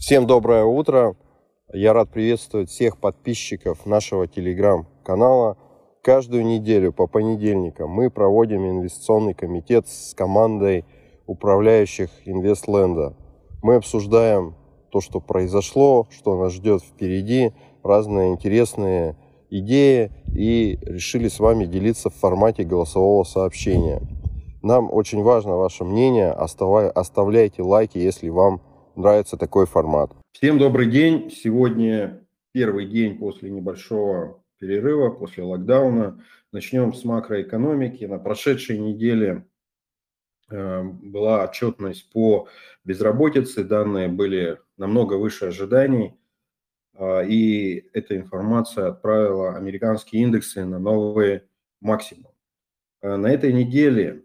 Всем доброе утро. Я рад приветствовать всех подписчиков нашего телеграм-канала. Каждую неделю по понедельникам мы проводим инвестиционный комитет с командой управляющих Инвестленда. Мы обсуждаем то, что произошло, что нас ждет впереди, разные интересные идеи и решили с вами делиться в формате голосового сообщения. Нам очень важно ваше мнение, оставляйте лайки, если вам нравится такой формат. Всем добрый день. Сегодня первый день после небольшого перерыва, после локдауна. Начнем с макроэкономики. На прошедшей неделе э, была отчетность по безработице. Данные были намного выше ожиданий. А, и эта информация отправила американские индексы на новые максимумы. Э, на этой неделе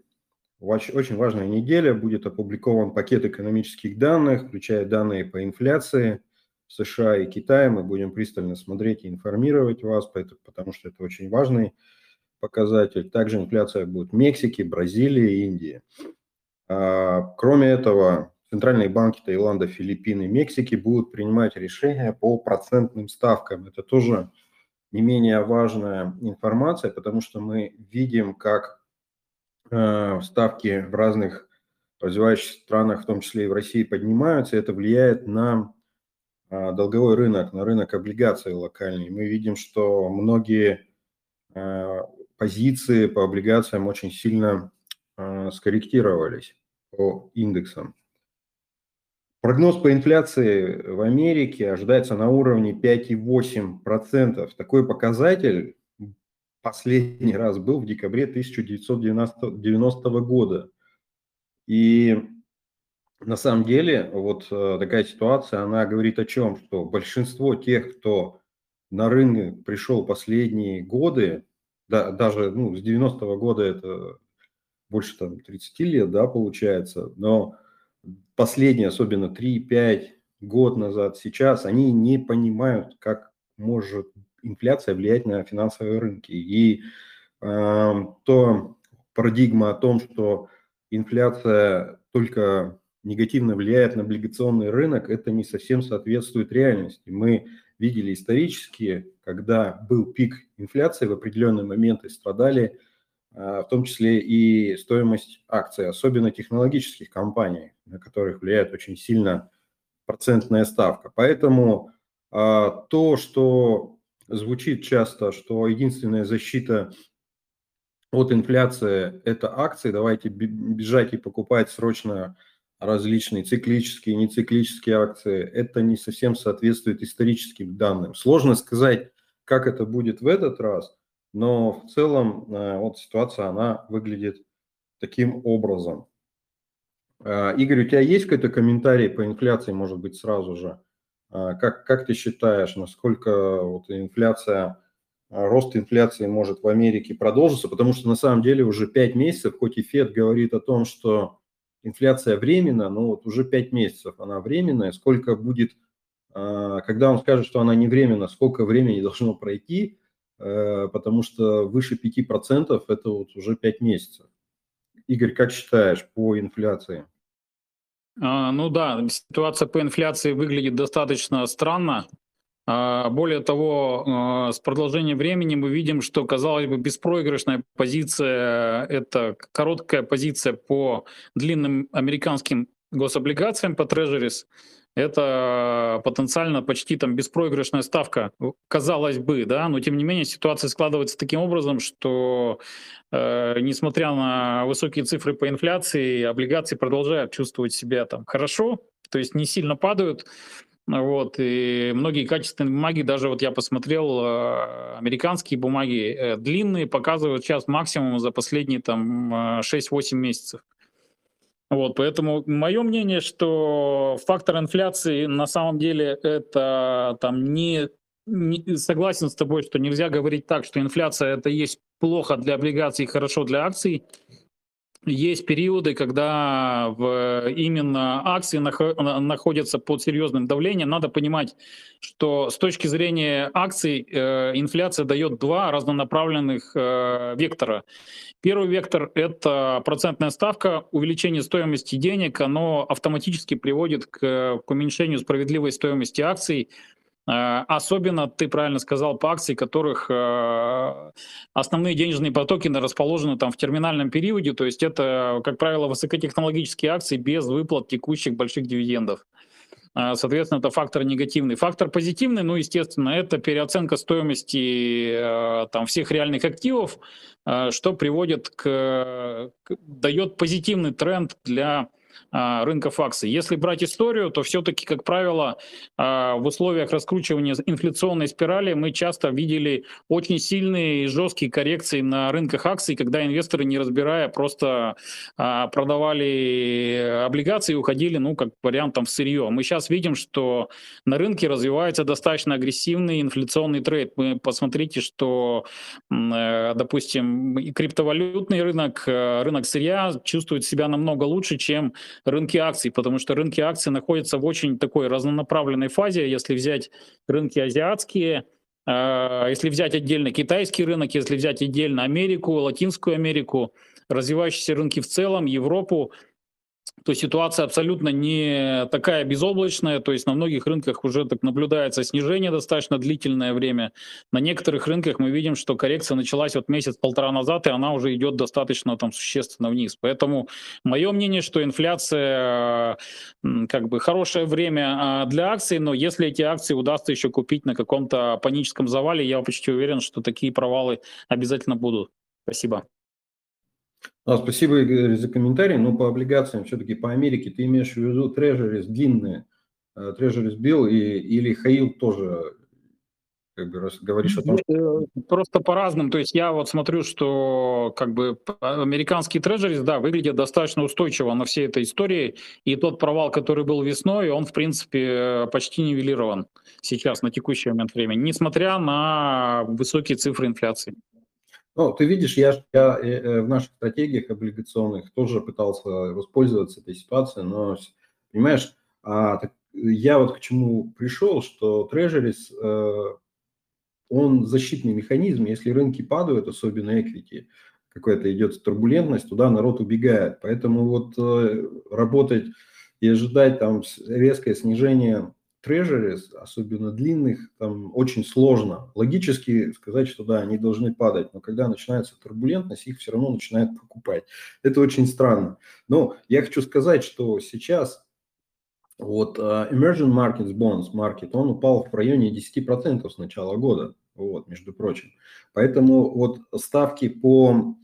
очень важная неделя. Будет опубликован пакет экономических данных, включая данные по инфляции в США и Китае. Мы будем пристально смотреть и информировать вас, потому что это очень важный показатель. Также инфляция будет в Мексике, Бразилии Индии. А, кроме этого, центральные банки Таиланда, Филиппин и Мексики будут принимать решения по процентным ставкам. Это тоже не менее важная информация, потому что мы видим, как ставки в разных развивающихся странах, в том числе и в России, поднимаются, это влияет на э, долговой рынок, на рынок облигаций локальный. Мы видим, что многие э, позиции по облигациям очень сильно скорректировались по индексам. Прогноз по инфляции в Америке ожидается на уровне 5,8%. Такой показатель последний раз был в декабре 1990 года. И на самом деле вот э, такая ситуация, она говорит о чем? Что большинство тех, кто на рынок пришел последние годы, да, даже ну, с 90-го года это больше там 30 лет, да, получается, но последние, особенно 3-5 год назад, сейчас, они не понимают, как может инфляция влияет на финансовые рынки. И э, то парадигма о том, что инфляция только негативно влияет на облигационный рынок, это не совсем соответствует реальности. Мы видели исторически, когда был пик инфляции, в определенные моменты страдали, э, в том числе и стоимость акций, особенно технологических компаний, на которых влияет очень сильно процентная ставка. Поэтому э, то, что звучит часто, что единственная защита от инфляции – это акции. Давайте бежать и покупать срочно различные циклические нециклические акции. Это не совсем соответствует историческим данным. Сложно сказать, как это будет в этот раз, но в целом э, вот ситуация, она выглядит таким образом. Э, Игорь, у тебя есть какой-то комментарий по инфляции, может быть, сразу же? А, как, как ты считаешь, насколько вот инфляция, а, рост инфляции может в Америке продолжиться? Потому что на самом деле уже 5 месяцев, хоть и Фед говорит о том, что инфляция временна, но вот уже 5 месяцев она временная. Сколько будет, а, когда он скажет, что она не временна, сколько времени должно пройти, э, потому что выше 5% это вот уже 5 месяцев. Игорь, как считаешь по инфляции? А, ну да, ситуация по инфляции выглядит достаточно странно. А, более того, а, с продолжением времени мы видим, что, казалось бы, беспроигрышная позиция – это короткая позиция по длинным американским гособлигациям, по трежерис – это потенциально почти там беспроигрышная ставка, казалось бы, да, но тем не менее ситуация складывается таким образом, что э, несмотря на высокие цифры по инфляции, облигации продолжают чувствовать себя там хорошо, то есть не сильно падают, вот, и многие качественные бумаги, даже вот я посмотрел, э, американские бумаги э, длинные, показывают сейчас максимум за последние там 6-8 месяцев. Вот, поэтому мое мнение, что фактор инфляции на самом деле это там не, не согласен с тобой, что нельзя говорить так, что инфляция это есть плохо для облигаций, хорошо для акций. Есть периоды, когда в, именно акции находятся под серьезным давлением. Надо понимать, что с точки зрения акций э, инфляция дает два разнонаправленных э, вектора. Первый вектор — это процентная ставка, увеличение стоимости денег, оно автоматически приводит к, к уменьшению справедливой стоимости акций, особенно, ты правильно сказал, по акции, которых э, основные денежные потоки расположены там в терминальном периоде, то есть это, как правило, высокотехнологические акции без выплат текущих больших дивидендов. Э, соответственно, это фактор негативный. Фактор позитивный, ну, естественно, это переоценка стоимости там, всех реальных активов, что приводит к, дает позитивный тренд для рынков акций. Если брать историю, то все-таки, как правило, а, в условиях раскручивания инфляционной спирали мы часто видели очень сильные и жесткие коррекции на рынках акций, когда инвесторы, не разбирая, просто а, продавали облигации и уходили, ну, как вариант там в сырье. Мы сейчас видим, что на рынке развивается достаточно агрессивный инфляционный трейд. Вы посмотрите, что, э, допустим, криптовалютный рынок, э, рынок сырья чувствует себя намного лучше, чем рынки акций, потому что рынки акций находятся в очень такой разнонаправленной фазе. Если взять рынки азиатские, а, если взять отдельно китайский рынок, если взять отдельно Америку, Латинскую Америку, развивающиеся рынки в целом, Европу, то ситуация абсолютно не такая безоблачная, то есть на многих рынках уже так наблюдается снижение достаточно длительное время. На некоторых рынках мы видим, что коррекция началась вот месяц-полтора назад, и она уже идет достаточно там существенно вниз. Поэтому мое мнение, что инфляция как бы хорошее время а, для акций, но если эти акции удастся еще купить на каком-то паническом завале, я почти уверен, что такие провалы обязательно будут. Спасибо. А, спасибо, Игорь, за комментарий. Но по облигациям, все-таки по Америке, ты имеешь в виду трежерис длинные, трежерис бил и, или хаил тоже как бы говоришь о том, что... Э, просто по-разному. То есть я вот смотрю, что как бы американские трежерис, да, выглядят достаточно устойчиво на всей этой истории. И тот провал, который был весной, он, в принципе, почти нивелирован сейчас, на текущий момент времени, несмотря на высокие цифры инфляции. Ну, ты видишь, я, я э, э, в наших стратегиях облигационных тоже пытался воспользоваться этой ситуацией, но, понимаешь, а, так, я вот к чему пришел, что Treasuries, э, он защитный механизм, если рынки падают, особенно equity, какая-то идет турбулентность, туда народ убегает. Поэтому вот э, работать и ожидать там резкое снижение трежерис, особенно длинных, там очень сложно. Логически сказать, что да, они должны падать, но когда начинается турбулентность, их все равно начинают покупать. Это очень странно. Но я хочу сказать, что сейчас вот uh, Emerging Markets Bonds Market, он упал в районе 10% с начала года, вот, между прочим. Поэтому вот ставки по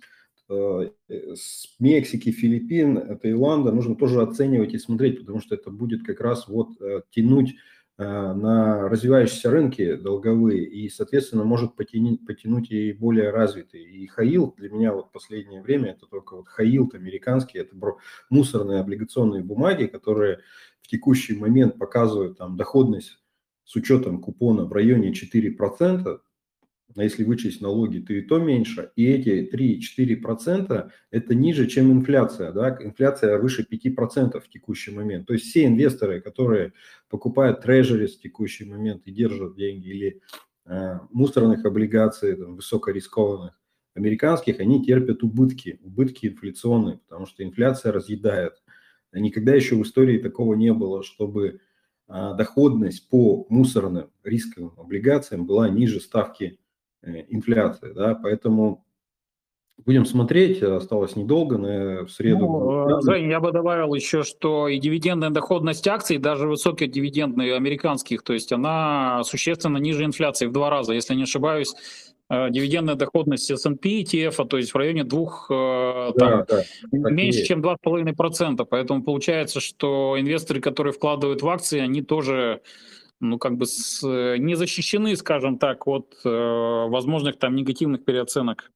uh, с Мексики, Филиппин, Таиланда нужно тоже оценивать и смотреть, потому что это будет как раз вот uh, тянуть Э, на развивающиеся рынки долговые и, соответственно, может потянуть, потянуть и более развитые. И хаил для меня вот последнее время это только вот хаил американский, это мусорные облигационные бумаги, которые в текущий момент показывают там доходность с учетом купона в районе 4%, а если вычесть налоги, то и то меньше. И эти 3-4% это ниже, чем инфляция. Да? Инфляция выше 5% в текущий момент. То есть все инвесторы, которые покупают трежерис в текущий момент и держат деньги или э, мусорных облигаций, там, высокорискованных, американских, они терпят убытки, убытки инфляционные, потому что инфляция разъедает. Никогда еще в истории такого не было, чтобы э, доходность по мусорным рисковым облигациям была ниже ставки инфляции, да, поэтому будем смотреть, осталось недолго, на, в среду. Ну, э, Жень, я бы добавил еще, что и дивидендная доходность акций, даже высокодивидендные американских, то есть она существенно ниже инфляции в два раза, если не ошибаюсь, э, дивидендная доходность S&P ETF, то есть в районе двух, да, там, да, меньше, чем 2,5%. Поэтому получается, что инвесторы, которые вкладывают в акции, они тоже ну, как бы с, э, не защищены, скажем так, от э, возможных там негативных переоценок.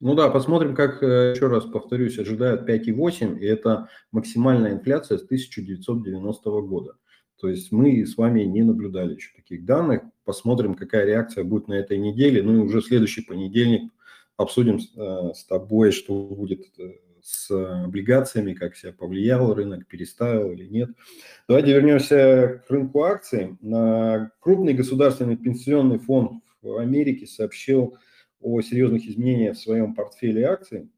Ну да, посмотрим, как, э, еще раз повторюсь, ожидают 5,8, и это максимальная инфляция с 1990 года. То есть мы с вами не наблюдали еще таких данных. Посмотрим, какая реакция будет на этой неделе. Ну и уже следующий понедельник обсудим э, с тобой, что будет э, с облигациями, как себя повлиял рынок, переставил или нет. Давайте вернемся к рынку акций. Крупный государственный пенсионный фонд в Америке сообщил о серьезных изменениях в своем портфеле акций.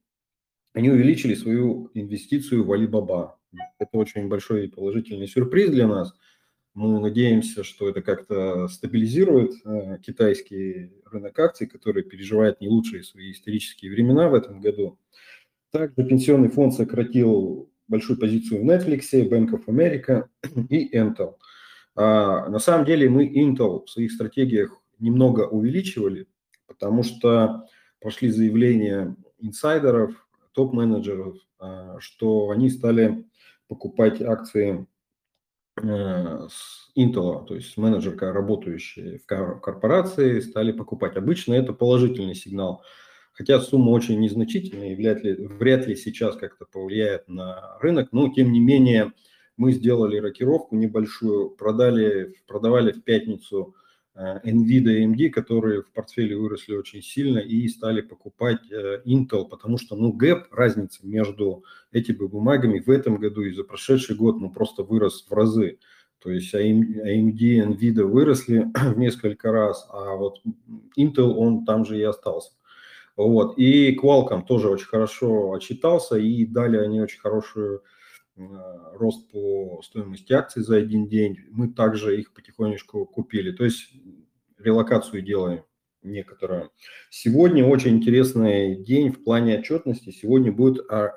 Они увеличили свою инвестицию в Alibaba. Это очень большой положительный сюрприз для нас. Мы надеемся, что это как-то стабилизирует э, китайский рынок акций, который переживает не лучшие свои исторические времена в этом году. Также пенсионный фонд сократил большую позицию в Netflix, Bank of America и Intel. А, на самом деле мы Intel в своих стратегиях немного увеличивали, потому что пошли заявления инсайдеров, топ-менеджеров, а, что они стали покупать акции э, с Intel, то есть менеджерка, работающие в корпорации, стали покупать. Обычно это положительный сигнал. Хотя сумма очень незначительная и вряд ли, вряд ли сейчас как-то повлияет на рынок, но тем не менее мы сделали рокировку небольшую, продали, продавали в пятницу Э, NVIDIA AMD, которые в портфеле выросли очень сильно и стали покупать э, Intel, потому что, ну, гэп, разница между этими бумагами в этом году и за прошедший год, ну, просто вырос в разы. То есть AMD NVIDIA выросли в несколько раз, а вот Intel, он там же и остался. Вот. И Qualcomm тоже очень хорошо отчитался, и дали они очень хорошую Э, рост по стоимости акций за один день. Мы также их потихонечку купили. То есть релокацию делаем некоторую. Сегодня очень интересный день в плане отчетности. Сегодня будет а,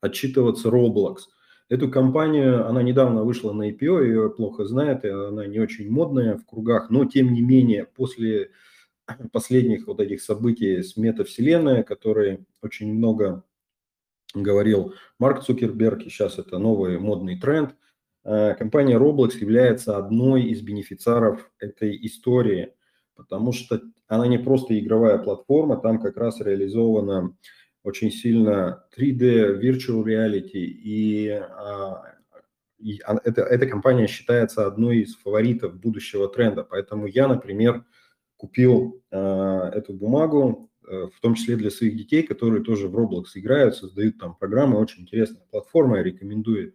отчитываться Roblox. Эту компанию, она недавно вышла на IPO, ее плохо знает, и она не очень модная в кругах, но тем не менее после последних вот этих событий с метавселенной, которые очень много говорил Марк Цукерберг, и сейчас это новый модный тренд. Э, компания Roblox является одной из бенефициаров этой истории, потому что она не просто игровая платформа, там как раз реализована очень сильно 3D, virtual reality, и, а, и эта, эта компания считается одной из фаворитов будущего тренда. Поэтому я, например, купил э, эту бумагу, Э, в том числе для своих детей, которые тоже в Roblox играют, создают там программы, очень интересная платформа, я рекомендую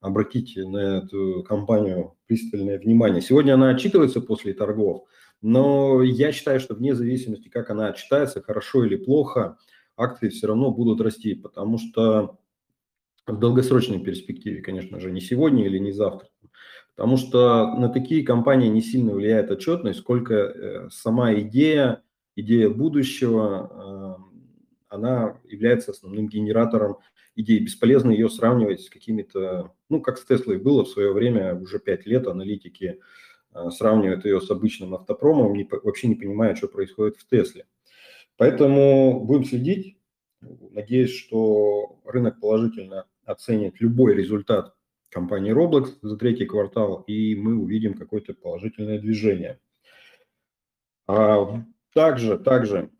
обратить на эту компанию пристальное внимание. Сегодня она отчитывается после торгов, но я считаю, что вне зависимости, как она отчитается, хорошо или плохо, акции все равно будут расти, потому что в долгосрочной перспективе, конечно же, не сегодня или не завтра, потому что на такие компании не сильно влияет отчетность, сколько э, сама идея идея будущего, она является основным генератором идей. Бесполезно ее сравнивать с какими-то, ну, как с Теслой было в свое время, уже пять лет аналитики а, сравнивают ее с обычным автопромом, не, вообще не понимая, что происходит в Тесле. Поэтому будем следить. Надеюсь, что рынок положительно оценит любой результат компании Roblox за третий квартал, и мы увидим какое-то положительное движение. А также, также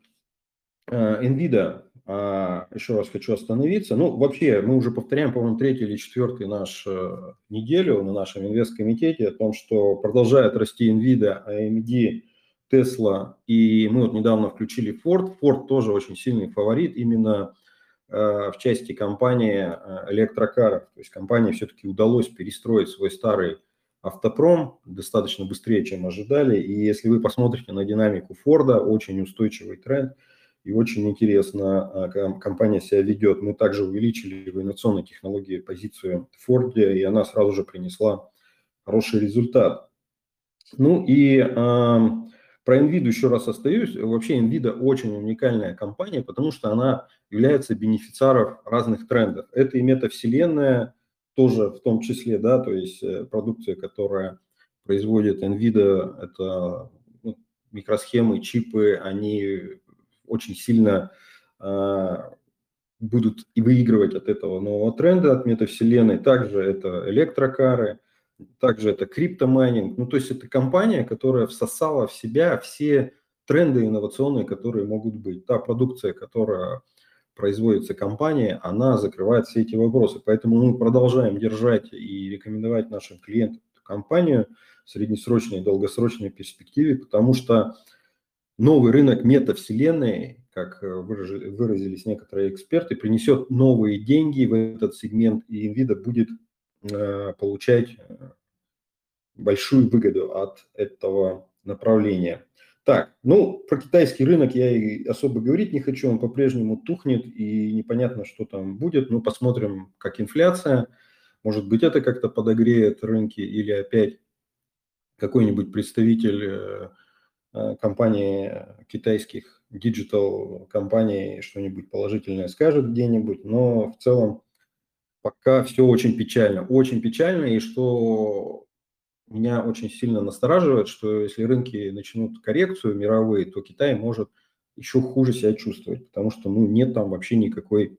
э, NVIDIA, а, еще раз хочу остановиться. Ну, вообще, мы уже повторяем, по-моему, третий или четвертый наш э, неделю на нашем инвесткомитете о том, что продолжает расти NVIDIA, AMD, Tesla, и мы вот недавно включили Ford. Ford тоже очень сильный фаворит именно в части компании электрокаров. То есть компании все-таки удалось перестроить свой старый автопром достаточно быстрее, чем ожидали. И если вы посмотрите на динамику Форда, очень устойчивый тренд и очень интересно а, компания себя ведет. Мы также увеличили в инновационной технологии позицию в Форде, и она сразу же принесла хороший результат. Ну и э, про NVIDIA еще раз остаюсь. Вообще NVIDIA очень уникальная компания, потому что она является бенефициаром разных трендов. Это и метавселенная, тоже в том числе, да, то есть э, продукция, которая производит NVIDIA, это ну, микросхемы, чипы, они очень сильно э, будут и выигрывать от этого нового тренда, от метавселенной. Также это электрокары, также это криптомайнинг. Ну, то есть это компания, которая всосала в себя все тренды инновационные, которые могут быть. Та продукция, которая производится компания, она закрывает все эти вопросы. Поэтому мы продолжаем держать и рекомендовать нашим клиентам эту компанию в среднесрочной и долгосрочной перспективе, потому что новый рынок метавселенной, как выразились некоторые эксперты, принесет новые деньги в этот сегмент, и NVIDIA будет получать большую выгоду от этого направления. Так, ну, про китайский рынок я и особо говорить не хочу, он по-прежнему тухнет, и непонятно, что там будет, но посмотрим, как инфляция, может быть, это как-то подогреет рынки, или опять какой-нибудь представитель э, э, компании китайских, digital компаний что-нибудь положительное скажет где-нибудь, но в целом пока все очень печально, очень печально, и что меня очень сильно настораживает, что если рынки начнут коррекцию мировые, то Китай может еще хуже себя чувствовать, потому что ну, нет там вообще никакой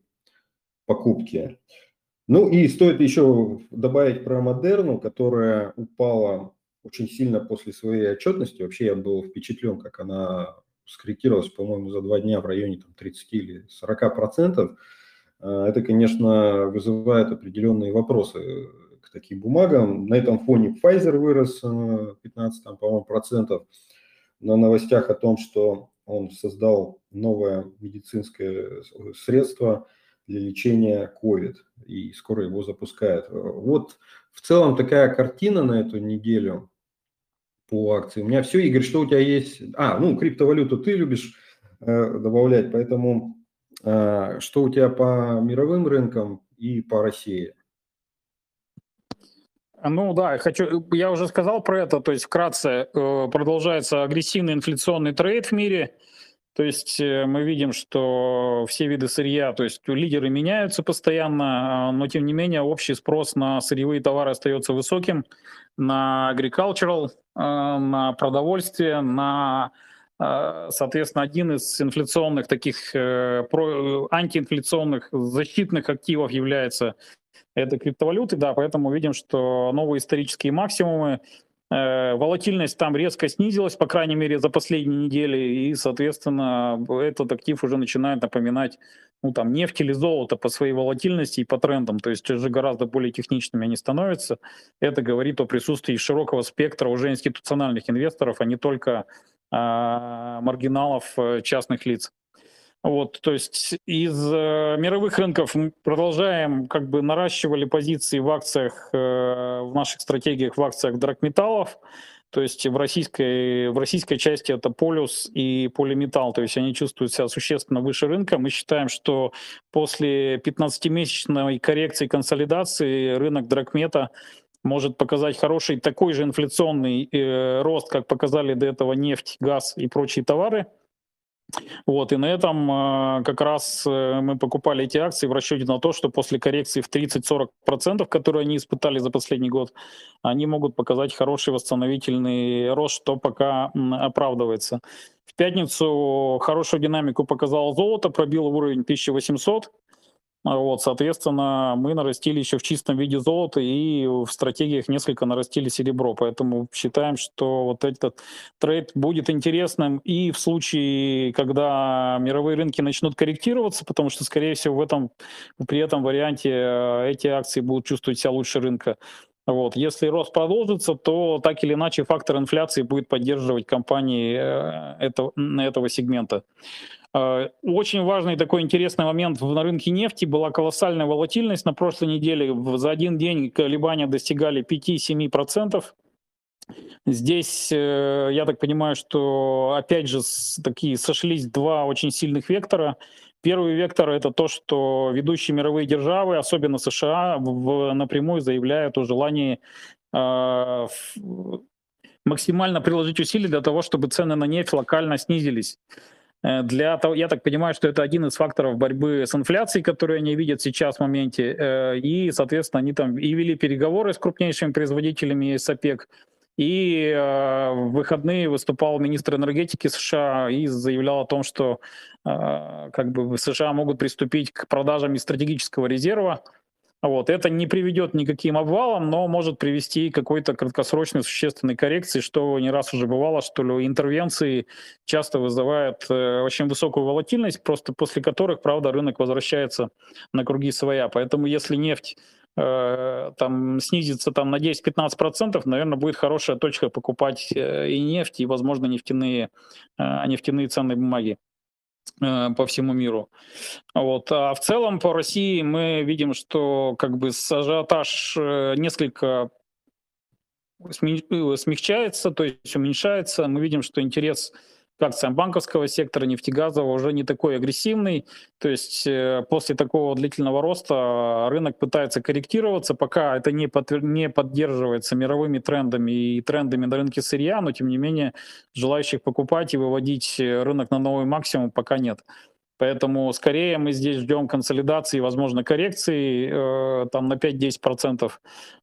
покупки. Ну и стоит еще добавить про Модерну, которая упала очень сильно после своей отчетности. Вообще я был впечатлен, как она скорректировалась, по-моему, за два дня в районе там, 30 или 40 процентов. А, это, конечно, вызывает определенные вопросы к таким бумагам. На этом фоне Pfizer вырос 15, там, по-моему, процентов. На новостях о том, что он создал новое медицинское средство для лечения COVID и скоро его запускают. Вот в целом такая картина на эту неделю по акции. У меня все. Игорь, что у тебя есть? А, ну, криптовалюту ты любишь э, добавлять, поэтому что у тебя по мировым рынкам и по России? Ну да, хочу, я уже сказал про это, то есть вкратце э, продолжается агрессивный инфляционный трейд в мире, то есть э, мы видим, что все виды сырья, то есть лидеры меняются постоянно, но тем не менее общий спрос на сырьевые товары остается высоким, на agricultural, на продовольствие, на Соответственно, один из инфляционных таких э, антиинфляционных защитных активов является это криптовалюты, да, поэтому видим, что новые исторические максимумы, э, волатильность там резко снизилась, по крайней мере, за последние недели, и, соответственно, этот актив уже начинает напоминать, ну, там, нефть или золото по своей волатильности и по трендам, то есть уже гораздо более техничными они становятся. Это говорит о присутствии широкого спектра уже институциональных инвесторов, а не только а, маргиналов э, частных лиц. Вот, то есть из э, мировых рынков мы продолжаем как бы наращивали позиции в акциях, э, в наших стратегиях в акциях драгметаллов, то есть в российской, в российской части это полюс и полиметалл, то есть они чувствуют себя существенно выше рынка. Мы считаем, что после 15-месячной коррекции консолидации рынок драгмета может показать хороший такой же инфляционный э, рост, как показали до этого нефть, газ и прочие товары – вот, и на этом э, как раз э, мы покупали эти акции в расчете на то, что после коррекции в 30-40%, которые они испытали за последний год, они могут показать хороший восстановительный рост, что пока оправдывается. В пятницу хорошую динамику показало золото, пробило уровень 1800. Вот, соответственно, мы нарастили еще в чистом виде золото и в стратегиях несколько нарастили серебро. Поэтому считаем, что вот этот трейд будет интересным и в случае, когда мировые рынки начнут корректироваться, потому что, скорее всего, в этом, при этом варианте э, эти акции будут чувствовать себя лучше рынка. Вот. Если рост продолжится, то так или иначе фактор инфляции будет поддерживать компании э, этого, этого сегмента. Э, очень важный такой интересный момент на рынке нефти была колоссальная волатильность на прошлой неделе. За один день колебания достигали 5-7%. Здесь, э, я так понимаю, что опять же такие сошлись два очень сильных вектора. Первый вектор это то, что ведущие мировые державы, особенно США, в, напрямую заявляют о желании э, максимально приложить усилия для того, чтобы цены на нефть локально снизились. Э, для того, я так понимаю, что это один из факторов борьбы с инфляцией, которую они видят сейчас в моменте, э, и, соответственно, они там и вели переговоры с крупнейшими производителями с ОПЕК, и э, в выходные выступал министр энергетики США и заявлял о том, что как бы США могут приступить к продажам из стратегического резерва, вот. Это не приведет никаким обвалам, но может привести к какой-то краткосрочной существенной коррекции, что не раз уже бывало, что ли, интервенции часто вызывают э, очень высокую волатильность, просто после которых, правда, рынок возвращается на круги своя. Поэтому если нефть э, там снизится там на 10-15%, наверное, будет хорошая точка покупать э, и нефть, и, возможно, нефтяные, э, нефтяные ценные бумаги. По всему миру. Вот. А в целом по России мы видим, что как бы ажиотаж несколько смягчается, то есть уменьшается. Мы видим, что интерес к акциям банковского сектора, нефтегазового уже не такой агрессивный. То есть э, после такого длительного роста рынок пытается корректироваться, пока это не, под, не поддерживается мировыми трендами и трендами на рынке сырья, но тем не менее желающих покупать и выводить э, рынок на новый максимум пока нет. Поэтому скорее мы здесь ждем консолидации, возможно, коррекции э, там на 5-10%,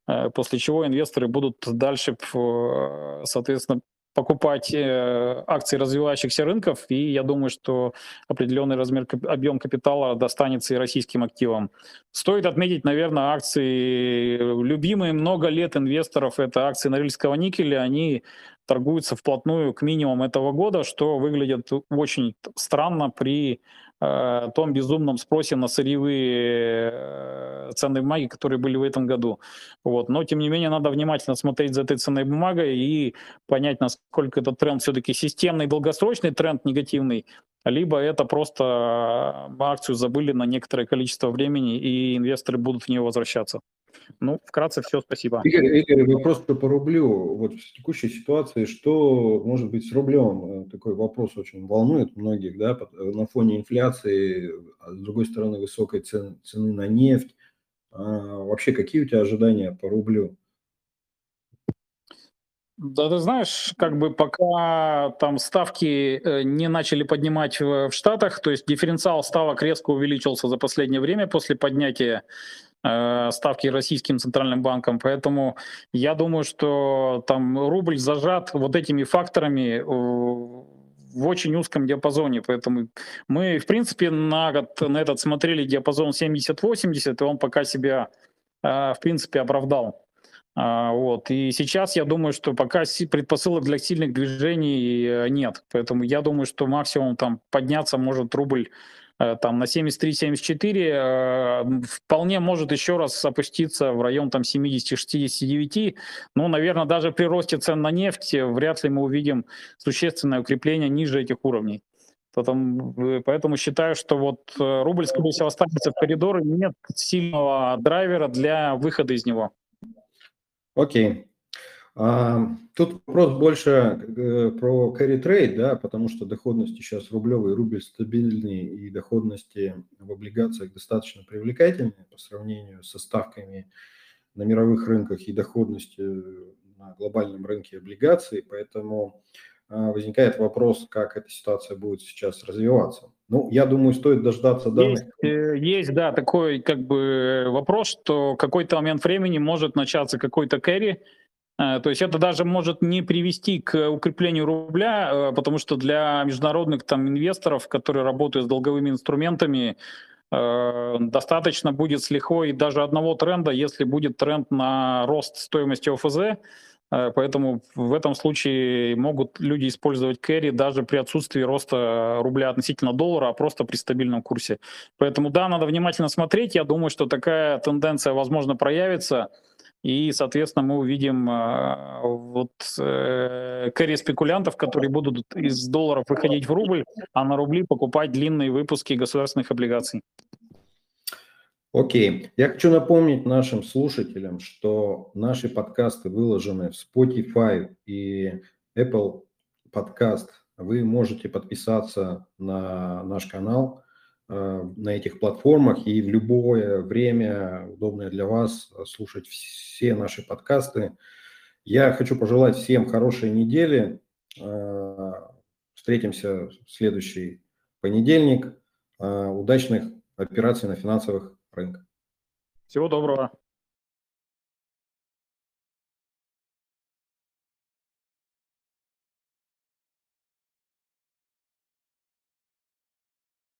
э, после чего инвесторы будут дальше, э, соответственно, покупать э, акции развивающихся рынков, и я думаю, что определенный размер, объем капитала достанется и российским активам. Стоит отметить, наверное, акции, любимые много лет инвесторов, это акции Норильского никеля, они торгуются вплотную к минимуму этого года, что выглядит очень странно при Том безумном спросе на сырьевые э, ценные бумаги, которые были в этом году. Вот. Но, тем не менее, надо внимательно смотреть за этой ценной бумагой и понять, насколько этот тренд все-таки системный, долгосрочный тренд негативный, либо это просто э, акцию забыли на некоторое количество времени, и инвесторы будут в нее возвращаться. Ну, вкратце все, спасибо. Игорь, Игорь вопрос по рублю. Вот в текущей ситуации, что может быть с рублем? Э, такой вопрос очень волнует многих, да, э, на фоне инфляции, а с другой стороны, высокой цены, цены на нефть. А вообще, какие у тебя ожидания по рублю? Да, ты знаешь, как бы пока там ставки э, не начали поднимать в Штатах, то есть дифференциал ставок резко увеличился за последнее время после поднятия ставки российским центральным банком. Поэтому я думаю, что там рубль зажат вот этими факторами в очень узком диапазоне. Поэтому мы, в принципе, на год на этот смотрели диапазон 70-80, и он пока себя, э, в принципе, оправдал. А, вот. И сейчас я думаю, что пока предпосылок для сильных движений э, нет. Поэтому я думаю, что максимум там подняться может рубль Э, там на 73-74 э, вполне может еще раз опуститься в район там 70-69. Ну, наверное, даже при росте цен на нефть вряд ли мы увидим существенное укрепление ниже этих уровней. Э, поэтому считаю, что вот рубль, скорее всего, останется в коридоре, нет сильного драйвера для выхода из него. Окей. Тут вопрос больше э, про carry trade, да, потому что доходности сейчас рублевый рубль стабильный и доходности в облигациях достаточно привлекательные по сравнению со ставками на мировых рынках и доходностью на глобальном рынке облигаций, поэтому а, возникает вопрос, как эта ситуация будет сейчас развиваться. Ну, я думаю, стоит дождаться данных. Есть, э, есть да, такой как бы вопрос, что какой-то момент времени может начаться какой-то carry, Э, то есть это даже может не привести к укреплению рубля, э, потому что для международных там инвесторов, которые работают с долговыми инструментами, э, достаточно будет с лихвой даже одного тренда, если будет тренд на рост стоимости ОФЗ. Поэтому в этом случае могут люди использовать кэри даже при отсутствии роста рубля относительно доллара, а просто при стабильном курсе. Поэтому да, надо внимательно смотреть. Я думаю, что такая тенденция, возможно, проявится. И, соответственно, мы увидим э, вот э, кэри спекулянтов, которые будут из долларов выходить в рубль, а на рубли покупать длинные выпуски государственных облигаций. Окей. Я хочу напомнить нашим слушателям, что наши подкасты выложены в Spotify и Apple Podcast. Вы можете подписаться на наш канал – на этих платформах и в любое время, удобное для вас, слушать все наши подкасты. Я хочу пожелать всем хорошей недели. Э, встретимся в следующий понедельник. Э, удачных операций на финансовых рынках. Всего доброго.